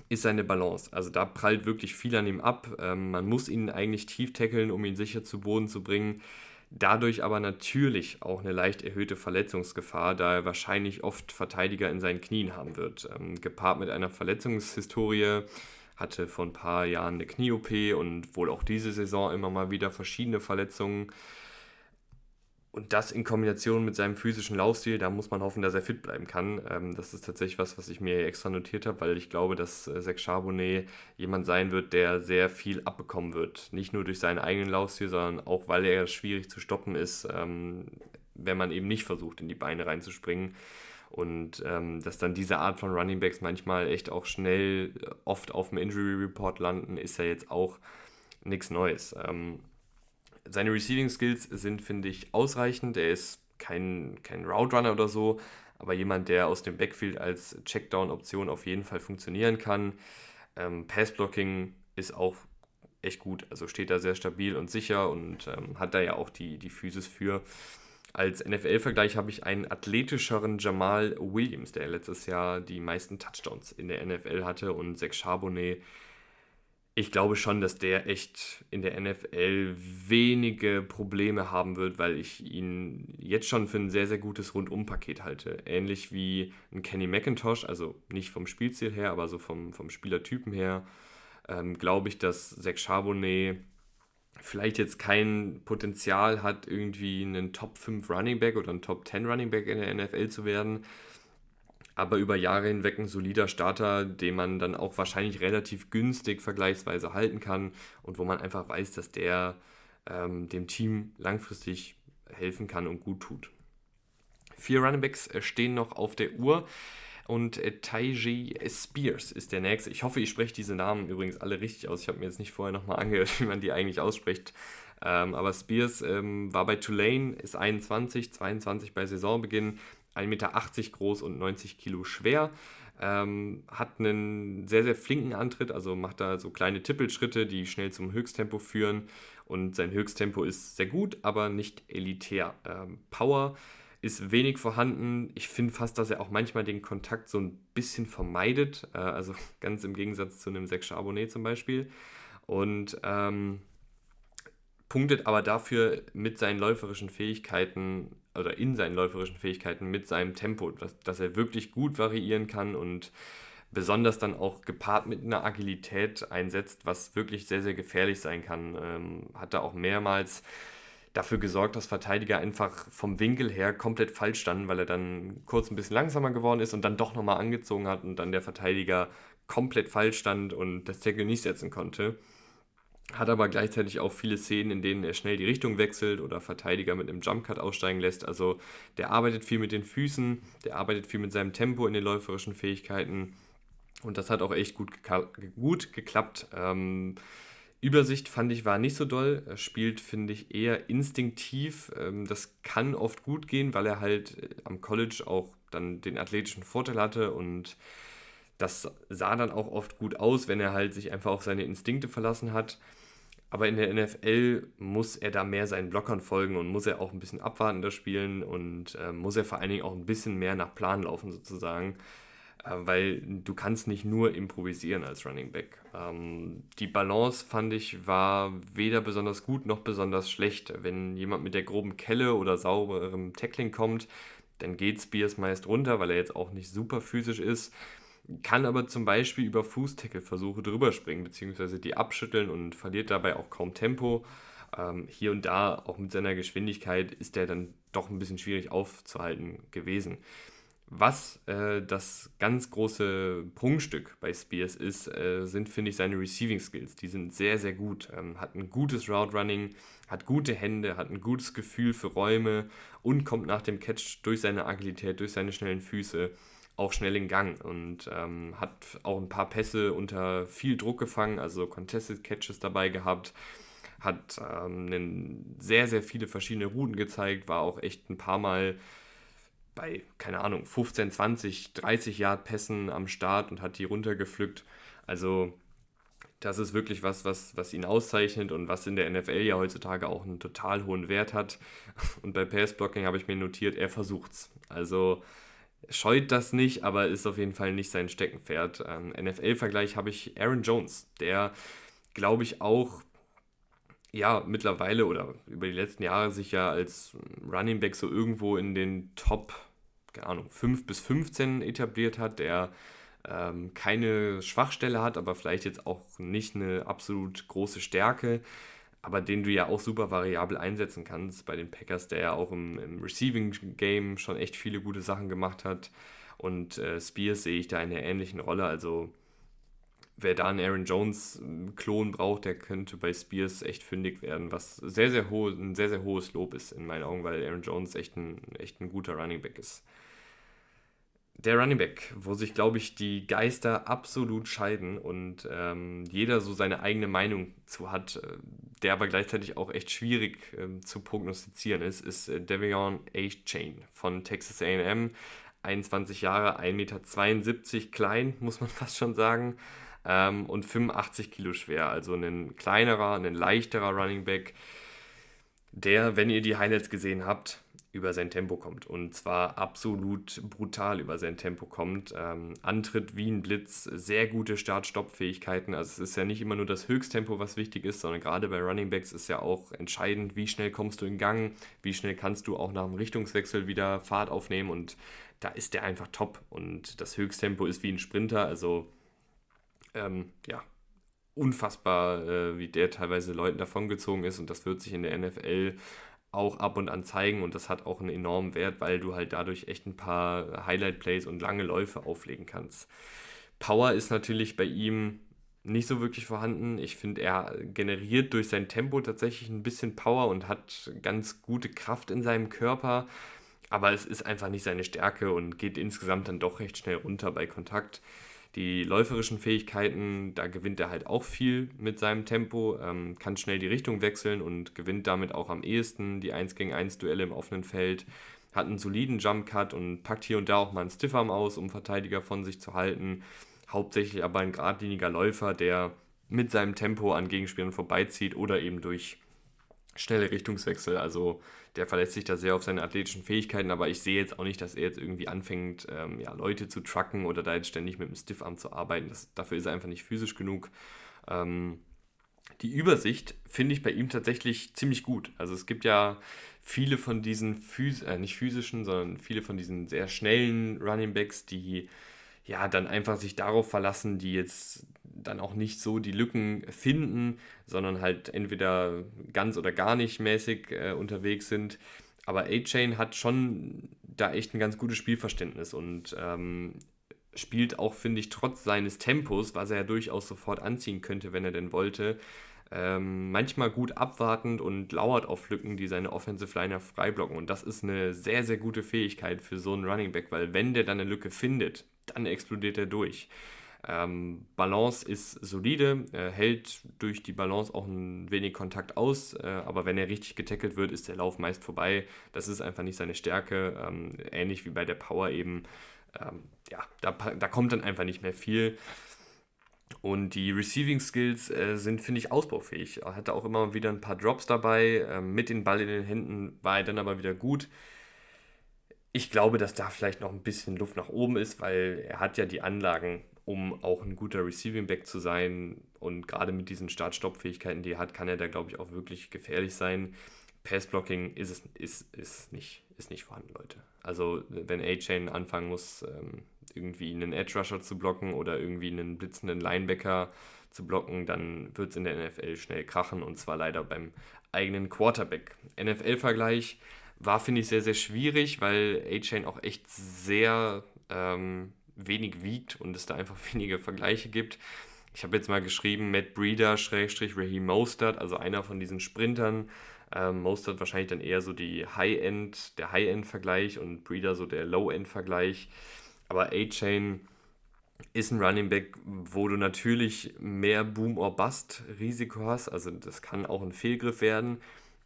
ist seine Balance. Also da prallt wirklich viel an ihm ab. Ähm, man muss ihn eigentlich tief tackeln, um ihn sicher zu Boden zu bringen. Dadurch aber natürlich auch eine leicht erhöhte Verletzungsgefahr, da er wahrscheinlich oft Verteidiger in seinen Knien haben wird. Ähm, gepaart mit einer Verletzungshistorie, hatte vor ein paar Jahren eine Knie-OP und wohl auch diese Saison immer mal wieder verschiedene Verletzungen. Und das in Kombination mit seinem physischen Laufstil, da muss man hoffen, dass er fit bleiben kann. Ähm, das ist tatsächlich was, was ich mir extra notiert habe, weil ich glaube, dass äh, Zach Charbonnet jemand sein wird, der sehr viel abbekommen wird. Nicht nur durch seinen eigenen Laufstil, sondern auch, weil er schwierig zu stoppen ist, ähm, wenn man eben nicht versucht, in die Beine reinzuspringen. Und ähm, dass dann diese Art von Running Backs manchmal echt auch schnell äh, oft auf dem Injury Report landen, ist ja jetzt auch nichts Neues. Ähm, seine Receiving Skills sind, finde ich, ausreichend. Er ist kein, kein Route Runner oder so, aber jemand, der aus dem Backfield als Checkdown-Option auf jeden Fall funktionieren kann. Ähm, Pass-Blocking ist auch echt gut, also steht da sehr stabil und sicher und ähm, hat da ja auch die, die Physis für. Als NFL-Vergleich habe ich einen athletischeren Jamal Williams, der letztes Jahr die meisten Touchdowns in der NFL hatte und Zach Charbonnet ich glaube schon, dass der echt in der NFL wenige Probleme haben wird, weil ich ihn jetzt schon für ein sehr, sehr gutes Rundumpaket halte. Ähnlich wie ein Kenny McIntosh, also nicht vom Spielziel her, aber so vom, vom Spielertypen her, ähm, glaube ich, dass Zach Charbonnet vielleicht jetzt kein Potenzial hat, irgendwie einen Top 5 Running Back oder ein Top 10 Running Back in der NFL zu werden, aber über Jahre hinweg ein solider Starter, den man dann auch wahrscheinlich relativ günstig vergleichsweise halten kann und wo man einfach weiß, dass der ähm, dem Team langfristig helfen kann und gut tut. Vier Runningbacks äh, stehen noch auf der Uhr. Und äh, Taiji Spears ist der nächste. Ich hoffe, ich spreche diese Namen übrigens alle richtig aus. Ich habe mir jetzt nicht vorher nochmal angehört, wie man die eigentlich ausspricht. Ähm, aber Spears ähm, war bei Tulane, ist 21, 22 bei Saisonbeginn, 1,80 Meter groß und 90 Kilo schwer. Ähm, hat einen sehr, sehr flinken Antritt, also macht da so kleine Tippelschritte, die schnell zum Höchsttempo führen. Und sein Höchsttempo ist sehr gut, aber nicht elitär. Ähm, Power ist wenig vorhanden. Ich finde fast, dass er auch manchmal den Kontakt so ein bisschen vermeidet. Äh, also ganz im Gegensatz zu einem Sechscher Abonné zum Beispiel. Und ähm, punktet aber dafür mit seinen läuferischen Fähigkeiten oder in seinen läuferischen Fähigkeiten mit seinem Tempo, dass, dass er wirklich gut variieren kann und besonders dann auch gepaart mit einer Agilität einsetzt, was wirklich sehr, sehr gefährlich sein kann. Ähm, hat er auch mehrmals dafür gesorgt, dass Verteidiger einfach vom Winkel her komplett falsch standen, weil er dann kurz ein bisschen langsamer geworden ist und dann doch nochmal angezogen hat und dann der Verteidiger komplett falsch stand und das Tackle nicht setzen konnte hat aber gleichzeitig auch viele Szenen, in denen er schnell die Richtung wechselt oder Verteidiger mit einem Jumpcut aussteigen lässt. Also der arbeitet viel mit den Füßen, der arbeitet viel mit seinem Tempo in den läuferischen Fähigkeiten Und das hat auch echt gut, gut geklappt. Ähm, Übersicht fand ich war nicht so doll. Er spielt, finde ich, eher instinktiv. Ähm, das kann oft gut gehen, weil er halt äh, am College auch dann den athletischen Vorteil hatte und das sah dann auch oft gut aus, wenn er halt sich einfach auf seine Instinkte verlassen hat. Aber in der NFL muss er da mehr seinen Blockern folgen und muss er auch ein bisschen abwartender spielen und äh, muss er vor allen Dingen auch ein bisschen mehr nach Plan laufen sozusagen, äh, weil du kannst nicht nur improvisieren als Running Back. Ähm, die Balance fand ich war weder besonders gut noch besonders schlecht. Wenn jemand mit der groben Kelle oder sauberem Tackling kommt, dann geht Spears meist runter, weil er jetzt auch nicht super physisch ist kann aber zum Beispiel über Fußtackle-Versuche drüber springen, beziehungsweise die abschütteln und verliert dabei auch kaum Tempo. Ähm, hier und da, auch mit seiner Geschwindigkeit, ist der dann doch ein bisschen schwierig aufzuhalten gewesen. Was äh, das ganz große Prunkstück bei Spears ist, äh, sind, finde ich, seine Receiving Skills. Die sind sehr, sehr gut. Ähm, hat ein gutes Route Running, hat gute Hände, hat ein gutes Gefühl für Räume und kommt nach dem Catch durch seine Agilität, durch seine schnellen Füße auch schnell in Gang und ähm, hat auch ein paar Pässe unter viel Druck gefangen, also Contested Catches dabei gehabt, hat ähm, sehr, sehr viele verschiedene Routen gezeigt, war auch echt ein paar Mal bei, keine Ahnung, 15, 20, 30 Yard Pässen am Start und hat die runtergepflückt. Also das ist wirklich was, was, was ihn auszeichnet und was in der NFL ja heutzutage auch einen total hohen Wert hat. Und bei Passblocking habe ich mir notiert, er versucht's. Also scheut das nicht, aber ist auf jeden Fall nicht sein Steckenpferd. Ähm, NFL-Vergleich habe ich Aaron Jones, der, glaube ich, auch ja, mittlerweile oder über die letzten Jahre sich ja als Running Back so irgendwo in den Top, keine Ahnung, 5 bis 15 etabliert hat, der ähm, keine Schwachstelle hat, aber vielleicht jetzt auch nicht eine absolut große Stärke aber den du ja auch super variabel einsetzen kannst bei den Packers, der ja auch im, im Receiving Game schon echt viele gute Sachen gemacht hat. Und äh, Spears sehe ich da in einer ähnlichen Rolle. Also wer da einen Aaron Jones-Klon braucht, der könnte bei Spears echt fündig werden, was sehr, sehr hohe, ein sehr, sehr hohes Lob ist in meinen Augen, weil Aaron Jones echt ein, echt ein guter Running Back ist der Running Back, wo sich, glaube ich, die Geister absolut scheiden und ähm, jeder so seine eigene Meinung zu hat, äh, der aber gleichzeitig auch echt schwierig äh, zu prognostizieren ist, ist äh, Devion A. Chain von Texas AM. 21 Jahre, 1,72 Meter klein, muss man fast schon sagen, ähm, und 85 Kilo schwer. Also ein kleinerer, ein leichterer Running Back, der, wenn ihr die Highlights gesehen habt, über sein Tempo kommt. Und zwar absolut brutal über sein Tempo kommt. Ähm, Antritt wie ein Blitz, sehr gute Start-Stopp-Fähigkeiten. Also es ist ja nicht immer nur das Höchsttempo, was wichtig ist, sondern gerade bei Running Backs ist ja auch entscheidend, wie schnell kommst du in Gang, wie schnell kannst du auch nach dem Richtungswechsel wieder Fahrt aufnehmen. Und da ist der einfach top. Und das Höchsttempo ist wie ein Sprinter. Also ähm, ja, unfassbar, äh, wie der teilweise Leuten davongezogen ist. Und das wird sich in der NFL auch ab und an zeigen und das hat auch einen enormen Wert, weil du halt dadurch echt ein paar Highlight-Plays und lange Läufe auflegen kannst. Power ist natürlich bei ihm nicht so wirklich vorhanden. Ich finde, er generiert durch sein Tempo tatsächlich ein bisschen Power und hat ganz gute Kraft in seinem Körper, aber es ist einfach nicht seine Stärke und geht insgesamt dann doch recht schnell runter bei Kontakt. Die läuferischen Fähigkeiten, da gewinnt er halt auch viel mit seinem Tempo, ähm, kann schnell die Richtung wechseln und gewinnt damit auch am ehesten die 1 gegen 1 Duelle im offenen Feld. Hat einen soliden Jump Cut und packt hier und da auch mal einen Stiffarm aus, um Verteidiger von sich zu halten. Hauptsächlich aber ein geradliniger Läufer, der mit seinem Tempo an Gegenspielern vorbeizieht oder eben durch schnelle Richtungswechsel. Also der verlässt sich da sehr auf seine athletischen Fähigkeiten, aber ich sehe jetzt auch nicht, dass er jetzt irgendwie anfängt, ähm, ja, Leute zu trucken oder da jetzt ständig mit dem Stiffarm zu arbeiten. Das, dafür ist er einfach nicht physisch genug. Ähm, die Übersicht finde ich bei ihm tatsächlich ziemlich gut. Also es gibt ja viele von diesen, Phys äh, nicht physischen, sondern viele von diesen sehr schnellen Running Backs, die ja, dann einfach sich darauf verlassen, die jetzt dann auch nicht so die Lücken finden, sondern halt entweder ganz oder gar nicht mäßig äh, unterwegs sind. Aber A-Chain hat schon da echt ein ganz gutes Spielverständnis und ähm, spielt auch, finde ich, trotz seines Tempos, was er ja durchaus sofort anziehen könnte, wenn er denn wollte, ähm, manchmal gut abwartend und lauert auf Lücken, die seine Offensive Liner freiblocken. Und das ist eine sehr, sehr gute Fähigkeit für so einen Running Back, weil wenn der dann eine Lücke findet, dann explodiert er durch. Ähm, Balance ist solide, er hält durch die Balance auch ein wenig Kontakt aus, äh, aber wenn er richtig getackelt wird, ist der Lauf meist vorbei. Das ist einfach nicht seine Stärke, ähm, ähnlich wie bei der Power eben. Ähm, ja, da, da kommt dann einfach nicht mehr viel. Und die Receiving Skills äh, sind, finde ich, ausbaufähig. Er hatte auch immer wieder ein paar Drops dabei. Ähm, mit dem Ball in den Händen war er dann aber wieder gut. Ich glaube, dass da vielleicht noch ein bisschen Luft nach oben ist, weil er hat ja die Anlagen, um auch ein guter Receiving Back zu sein. Und gerade mit diesen Start-Stopp-Fähigkeiten, die er hat, kann er da, glaube ich, auch wirklich gefährlich sein. Pass-Blocking ist, es, ist, ist, nicht, ist nicht vorhanden, Leute. Also, wenn A-Chain anfangen muss, ähm, irgendwie einen Edge-Rusher zu blocken oder irgendwie einen blitzenden Linebacker zu blocken, dann wird es in der NFL schnell krachen und zwar leider beim eigenen Quarterback. NFL-Vergleich war, finde ich, sehr, sehr schwierig, weil A-Chain auch echt sehr ähm, wenig wiegt und es da einfach wenige Vergleiche gibt. Ich habe jetzt mal geschrieben, Matt Breeder, Schrägstrich Raheem Mostert, also einer von diesen Sprintern. Ähm, Mostert wahrscheinlich dann eher so die High-End, der High-End-Vergleich und Breeder so der Low-End-Vergleich. Aber A-Chain ist ein Running Back, wo du natürlich mehr Boom or Bust Risiko hast. Also das kann auch ein Fehlgriff werden.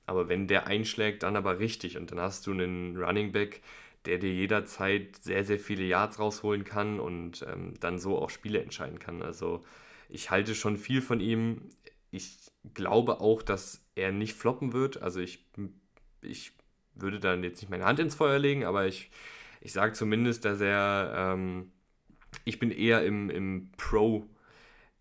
Aber wenn der einschlägt, dann aber richtig. Und dann hast du einen Running Back, der dir jederzeit sehr, sehr viele Yards rausholen kann und ähm, dann so auch Spiele entscheiden kann. Also ich halte schon viel von ihm. Ich glaube auch, dass er nicht floppen wird. Also ich, ich würde dann jetzt nicht meine Hand ins Feuer legen, aber ich, ich sage zumindest, dass er, ähm, ich bin eher im, im Pro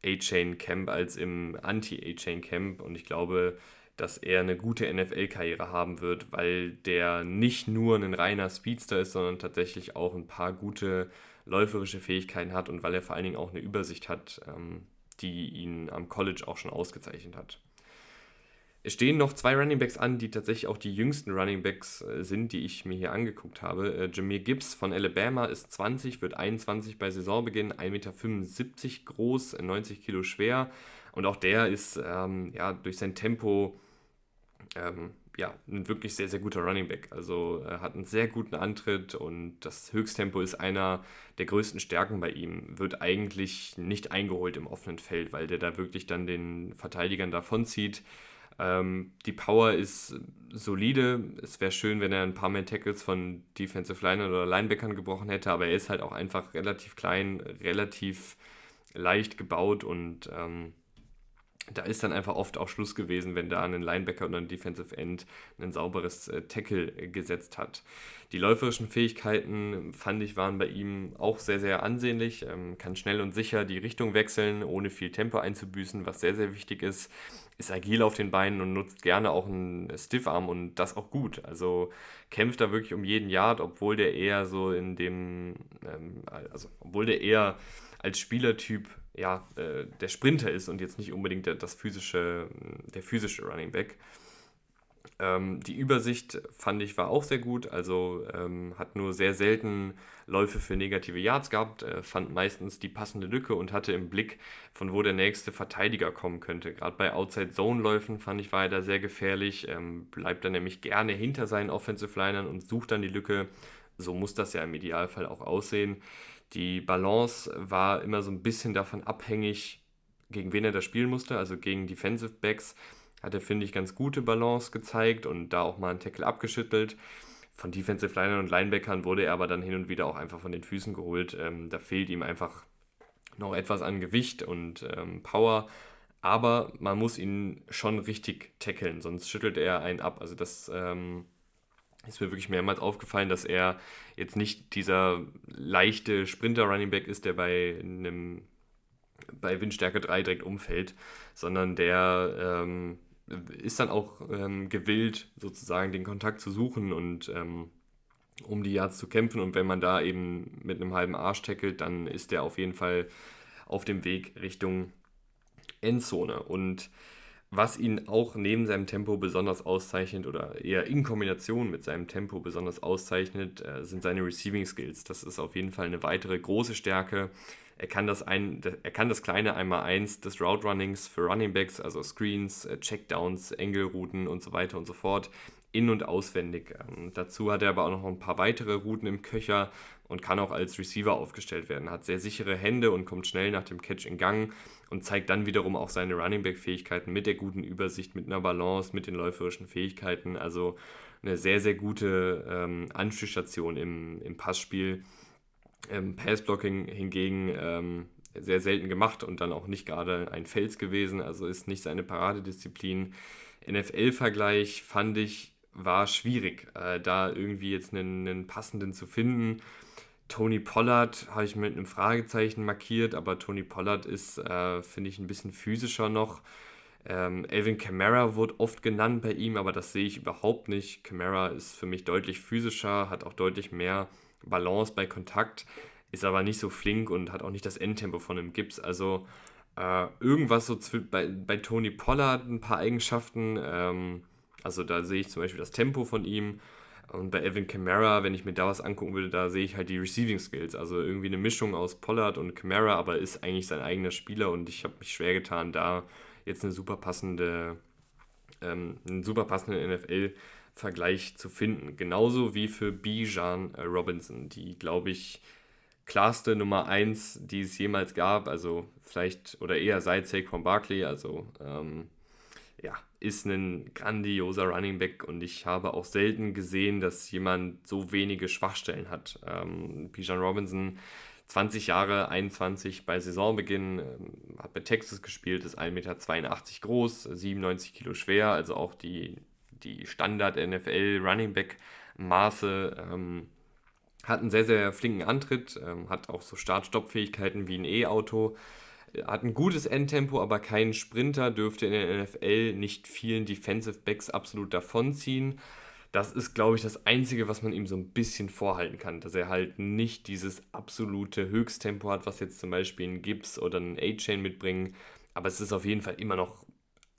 A-Chain Camp als im Anti-A-Chain Camp und ich glaube, dass er eine gute NFL-Karriere haben wird, weil der nicht nur ein reiner Speedster ist, sondern tatsächlich auch ein paar gute läuferische Fähigkeiten hat und weil er vor allen Dingen auch eine Übersicht hat, ähm, die ihn am College auch schon ausgezeichnet hat. Es stehen noch zwei Runningbacks an, die tatsächlich auch die jüngsten Runningbacks äh, sind, die ich mir hier angeguckt habe. Äh, Jameer Gibbs von Alabama ist 20, wird 21 bei Saisonbeginn, 1,75 Meter groß, 90 Kilo schwer. Und auch der ist ähm, ja, durch sein Tempo ähm, ja, ein wirklich sehr, sehr guter Running Back. Also er hat einen sehr guten Antritt und das Höchsttempo ist einer der größten Stärken bei ihm. Wird eigentlich nicht eingeholt im offenen Feld, weil der da wirklich dann den Verteidigern davonzieht. Ähm, die Power ist solide. Es wäre schön, wenn er ein paar mehr Tackles von Defensive Linern oder Linebackern gebrochen hätte, aber er ist halt auch einfach relativ klein, relativ leicht gebaut und ähm, da ist dann einfach oft auch Schluss gewesen, wenn da ein Linebacker oder ein Defensive End ein sauberes äh, Tackle gesetzt hat. Die läuferischen Fähigkeiten, fand ich, waren bei ihm auch sehr, sehr ansehnlich. Ähm, kann schnell und sicher die Richtung wechseln, ohne viel Tempo einzubüßen, was sehr, sehr wichtig ist. Ist agil auf den Beinen und nutzt gerne auch einen Stiffarm und das auch gut. Also kämpft da wirklich um jeden Yard, obwohl der eher so in dem, ähm, also obwohl der eher als Spielertyp ja, äh, der Sprinter ist und jetzt nicht unbedingt der, das physische, der physische Running Back. Ähm, die Übersicht fand ich war auch sehr gut, also ähm, hat nur sehr selten Läufe für negative Yards gehabt, äh, fand meistens die passende Lücke und hatte im Blick, von wo der nächste Verteidiger kommen könnte. Gerade bei Outside-Zone-Läufen fand ich, war er da sehr gefährlich, ähm, bleibt dann nämlich gerne hinter seinen Offensive Linern und sucht dann die Lücke. So muss das ja im Idealfall auch aussehen. Die Balance war immer so ein bisschen davon abhängig, gegen wen er da spielen musste. Also gegen Defensive Backs hat er, finde ich, ganz gute Balance gezeigt und da auch mal einen Tackle abgeschüttelt. Von Defensive Linern und Linebackern wurde er aber dann hin und wieder auch einfach von den Füßen geholt. Ähm, da fehlt ihm einfach noch etwas an Gewicht und ähm, Power. Aber man muss ihn schon richtig tackeln, sonst schüttelt er einen ab. Also das ähm, ist mir wirklich mehrmals aufgefallen, dass er jetzt nicht dieser leichte Sprinter-Running-Back ist, der bei einem bei Windstärke 3 direkt umfällt, sondern der ähm, ist dann auch ähm, gewillt, sozusagen den Kontakt zu suchen und ähm, um die Yards zu kämpfen. Und wenn man da eben mit einem halben Arsch tackelt, dann ist der auf jeden Fall auf dem Weg Richtung Endzone. Und was ihn auch neben seinem Tempo besonders auszeichnet oder eher in Kombination mit seinem Tempo besonders auszeichnet, äh, sind seine Receiving Skills. Das ist auf jeden Fall eine weitere große Stärke. Er kann das, ein, er kann das kleine Einmal-Eins des Route Runnings für Running Backs, also Screens, äh, Checkdowns, Angle-Routen und so weiter und so fort, in- und auswendig. Ähm, dazu hat er aber auch noch ein paar weitere Routen im Köcher und kann auch als Receiver aufgestellt werden. Hat sehr sichere Hände und kommt schnell nach dem Catch in Gang und zeigt dann wiederum auch seine Running Back Fähigkeiten mit der guten Übersicht, mit einer Balance, mit den läuferischen Fähigkeiten. Also eine sehr, sehr gute ähm, Anspielstation im, im Passspiel. Ähm, Passblocking hingegen ähm, sehr selten gemacht und dann auch nicht gerade ein Fels gewesen, also ist nicht seine Paradedisziplin. NFL-Vergleich fand ich, war schwierig, äh, da irgendwie jetzt einen, einen passenden zu finden. Tony Pollard habe ich mit einem Fragezeichen markiert, aber Tony Pollard ist, äh, finde ich, ein bisschen physischer noch. Ähm, Elvin Kamara wurde oft genannt bei ihm, aber das sehe ich überhaupt nicht. Kamara ist für mich deutlich physischer, hat auch deutlich mehr Balance bei Kontakt, ist aber nicht so flink und hat auch nicht das Endtempo von einem Gips. Also äh, irgendwas so bei, bei Tony Pollard ein paar Eigenschaften. Ähm, also da sehe ich zum Beispiel das Tempo von ihm. Und bei Evan Kamara, wenn ich mir da was angucken würde, da sehe ich halt die Receiving Skills. Also irgendwie eine Mischung aus Pollard und Kamara, aber ist eigentlich sein eigener Spieler und ich habe mich schwer getan, da jetzt eine super passende, ähm, einen super passenden NFL-Vergleich zu finden. Genauso wie für Bijan Robinson, die, glaube ich, klarste Nummer 1, die es jemals gab, also vielleicht oder eher seit Saquon Barkley, also ähm, ist ein grandioser Running Back und ich habe auch selten gesehen, dass jemand so wenige Schwachstellen hat. Ähm, Bijan Robinson, 20 Jahre, 21 bei Saisonbeginn, ähm, hat bei Texas gespielt, ist 1,82 Meter groß, 97 Kilo schwer, also auch die, die Standard-NFL Running Back Maße. Ähm, hat einen sehr, sehr flinken Antritt, ähm, hat auch so Start-Stopp-Fähigkeiten wie ein E-Auto hat ein gutes Endtempo, aber kein Sprinter, dürfte in der NFL nicht vielen Defensive Backs absolut davonziehen. Das ist, glaube ich, das Einzige, was man ihm so ein bisschen vorhalten kann, dass er halt nicht dieses absolute Höchsttempo hat, was jetzt zum Beispiel ein Gibbs oder ein A-Chain mitbringen. Aber es ist auf jeden Fall immer noch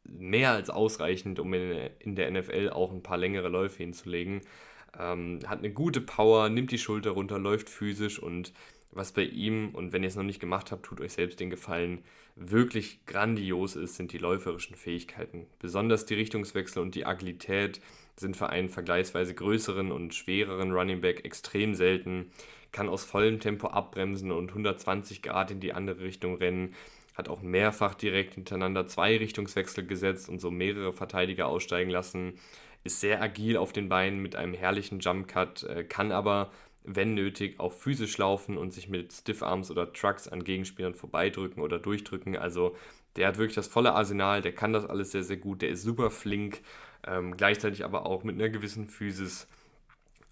mehr als ausreichend, um in der NFL auch ein paar längere Läufe hinzulegen. Ähm, hat eine gute Power, nimmt die Schulter runter, läuft physisch und was bei ihm, und wenn ihr es noch nicht gemacht habt, tut euch selbst den Gefallen, wirklich grandios ist, sind die läuferischen Fähigkeiten. Besonders die Richtungswechsel und die Agilität sind für einen vergleichsweise größeren und schwereren Running Back extrem selten, kann aus vollem Tempo abbremsen und 120 Grad in die andere Richtung rennen, hat auch mehrfach direkt hintereinander zwei Richtungswechsel gesetzt und so mehrere Verteidiger aussteigen lassen, ist sehr agil auf den Beinen mit einem herrlichen Jump Cut, äh, kann aber wenn nötig, auch physisch laufen und sich mit Stiffarms oder Trucks an Gegenspielern vorbeidrücken oder durchdrücken. Also der hat wirklich das volle Arsenal, der kann das alles sehr, sehr gut, der ist super flink, ähm, gleichzeitig aber auch mit einer gewissen Physis.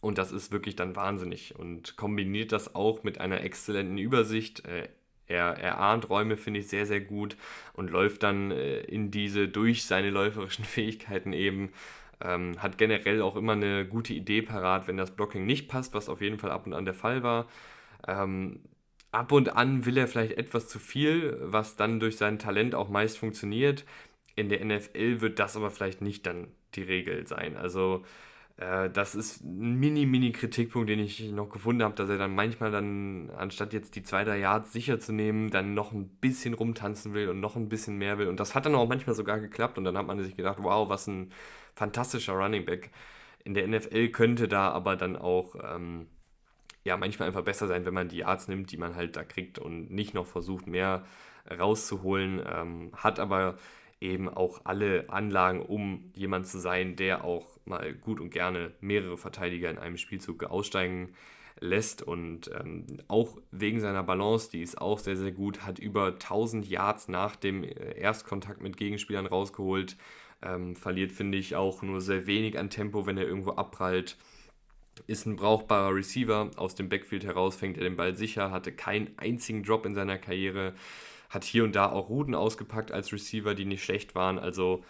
Und das ist wirklich dann wahnsinnig und kombiniert das auch mit einer exzellenten Übersicht. Äh, er, er ahnt Räume, finde ich, sehr, sehr gut und läuft dann äh, in diese durch seine läuferischen Fähigkeiten eben ähm, hat generell auch immer eine gute Idee parat, wenn das Blocking nicht passt, was auf jeden Fall ab und an der Fall war. Ähm, ab und an will er vielleicht etwas zu viel, was dann durch sein Talent auch meist funktioniert. In der NFL wird das aber vielleicht nicht dann die Regel sein. Also das ist ein mini, mini Kritikpunkt, den ich noch gefunden habe, dass er dann manchmal dann, anstatt jetzt die zwei, drei Yards sicher zu nehmen, dann noch ein bisschen rumtanzen will und noch ein bisschen mehr will. Und das hat dann auch manchmal sogar geklappt und dann hat man sich gedacht, wow, was ein fantastischer Running Back. In der NFL könnte da aber dann auch ähm, ja manchmal einfach besser sein, wenn man die Yards nimmt, die man halt da kriegt und nicht noch versucht, mehr rauszuholen. Ähm, hat aber eben auch alle Anlagen, um jemand zu sein, der auch mal gut und gerne mehrere Verteidiger in einem Spielzug aussteigen lässt und ähm, auch wegen seiner Balance, die ist auch sehr, sehr gut, hat über 1000 Yards nach dem äh, Erstkontakt mit Gegenspielern rausgeholt, ähm, verliert, finde ich, auch nur sehr wenig an Tempo, wenn er irgendwo abprallt. Ist ein brauchbarer Receiver. Aus dem Backfield heraus fängt er den Ball sicher, hatte keinen einzigen Drop in seiner Karriere, hat hier und da auch Routen ausgepackt als Receiver, die nicht schlecht waren. Also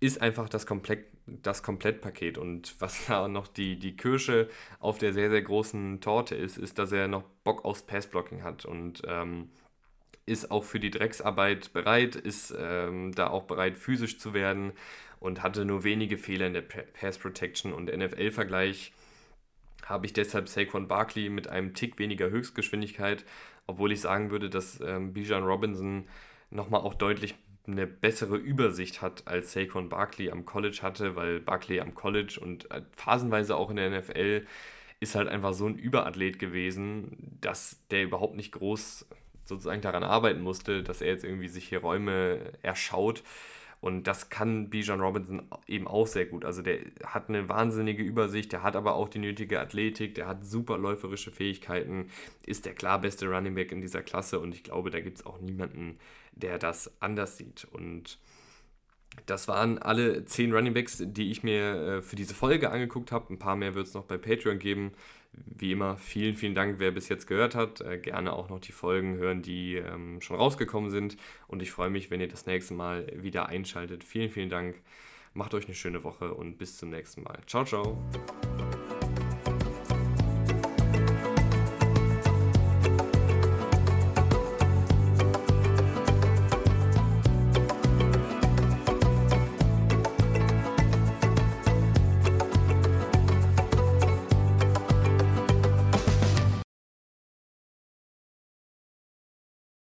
ist einfach das, Komplett, das Komplettpaket. Und was da noch die, die Kirsche auf der sehr, sehr großen Torte ist, ist, dass er noch Bock aufs Passblocking hat. Und ähm, ist auch für die Drecksarbeit bereit, ist ähm, da auch bereit, physisch zu werden und hatte nur wenige Fehler in der Pass Protection und NFL-Vergleich habe ich deshalb Saquon Barkley mit einem Tick weniger Höchstgeschwindigkeit, obwohl ich sagen würde, dass ähm, Bijan Robinson nochmal auch deutlich eine bessere Übersicht hat, als Saquon Barkley am College hatte, weil Barkley am College und äh, phasenweise auch in der NFL ist halt einfach so ein Überathlet gewesen, dass der überhaupt nicht groß sozusagen daran arbeiten musste, dass er jetzt irgendwie sich hier Räume erschaut. Und das kann Bijan Robinson eben auch sehr gut. Also der hat eine wahnsinnige Übersicht, der hat aber auch die nötige Athletik, der hat super läuferische Fähigkeiten, ist der klar beste Running Back in dieser Klasse und ich glaube, da gibt es auch niemanden, der das anders sieht. Und das waren alle zehn Runningbacks, die ich mir äh, für diese Folge angeguckt habe. Ein paar mehr wird es noch bei Patreon geben. Wie immer, vielen, vielen Dank, wer bis jetzt gehört hat. Äh, gerne auch noch die Folgen hören, die ähm, schon rausgekommen sind. Und ich freue mich, wenn ihr das nächste Mal wieder einschaltet. Vielen, vielen Dank. Macht euch eine schöne Woche und bis zum nächsten Mal. Ciao, ciao.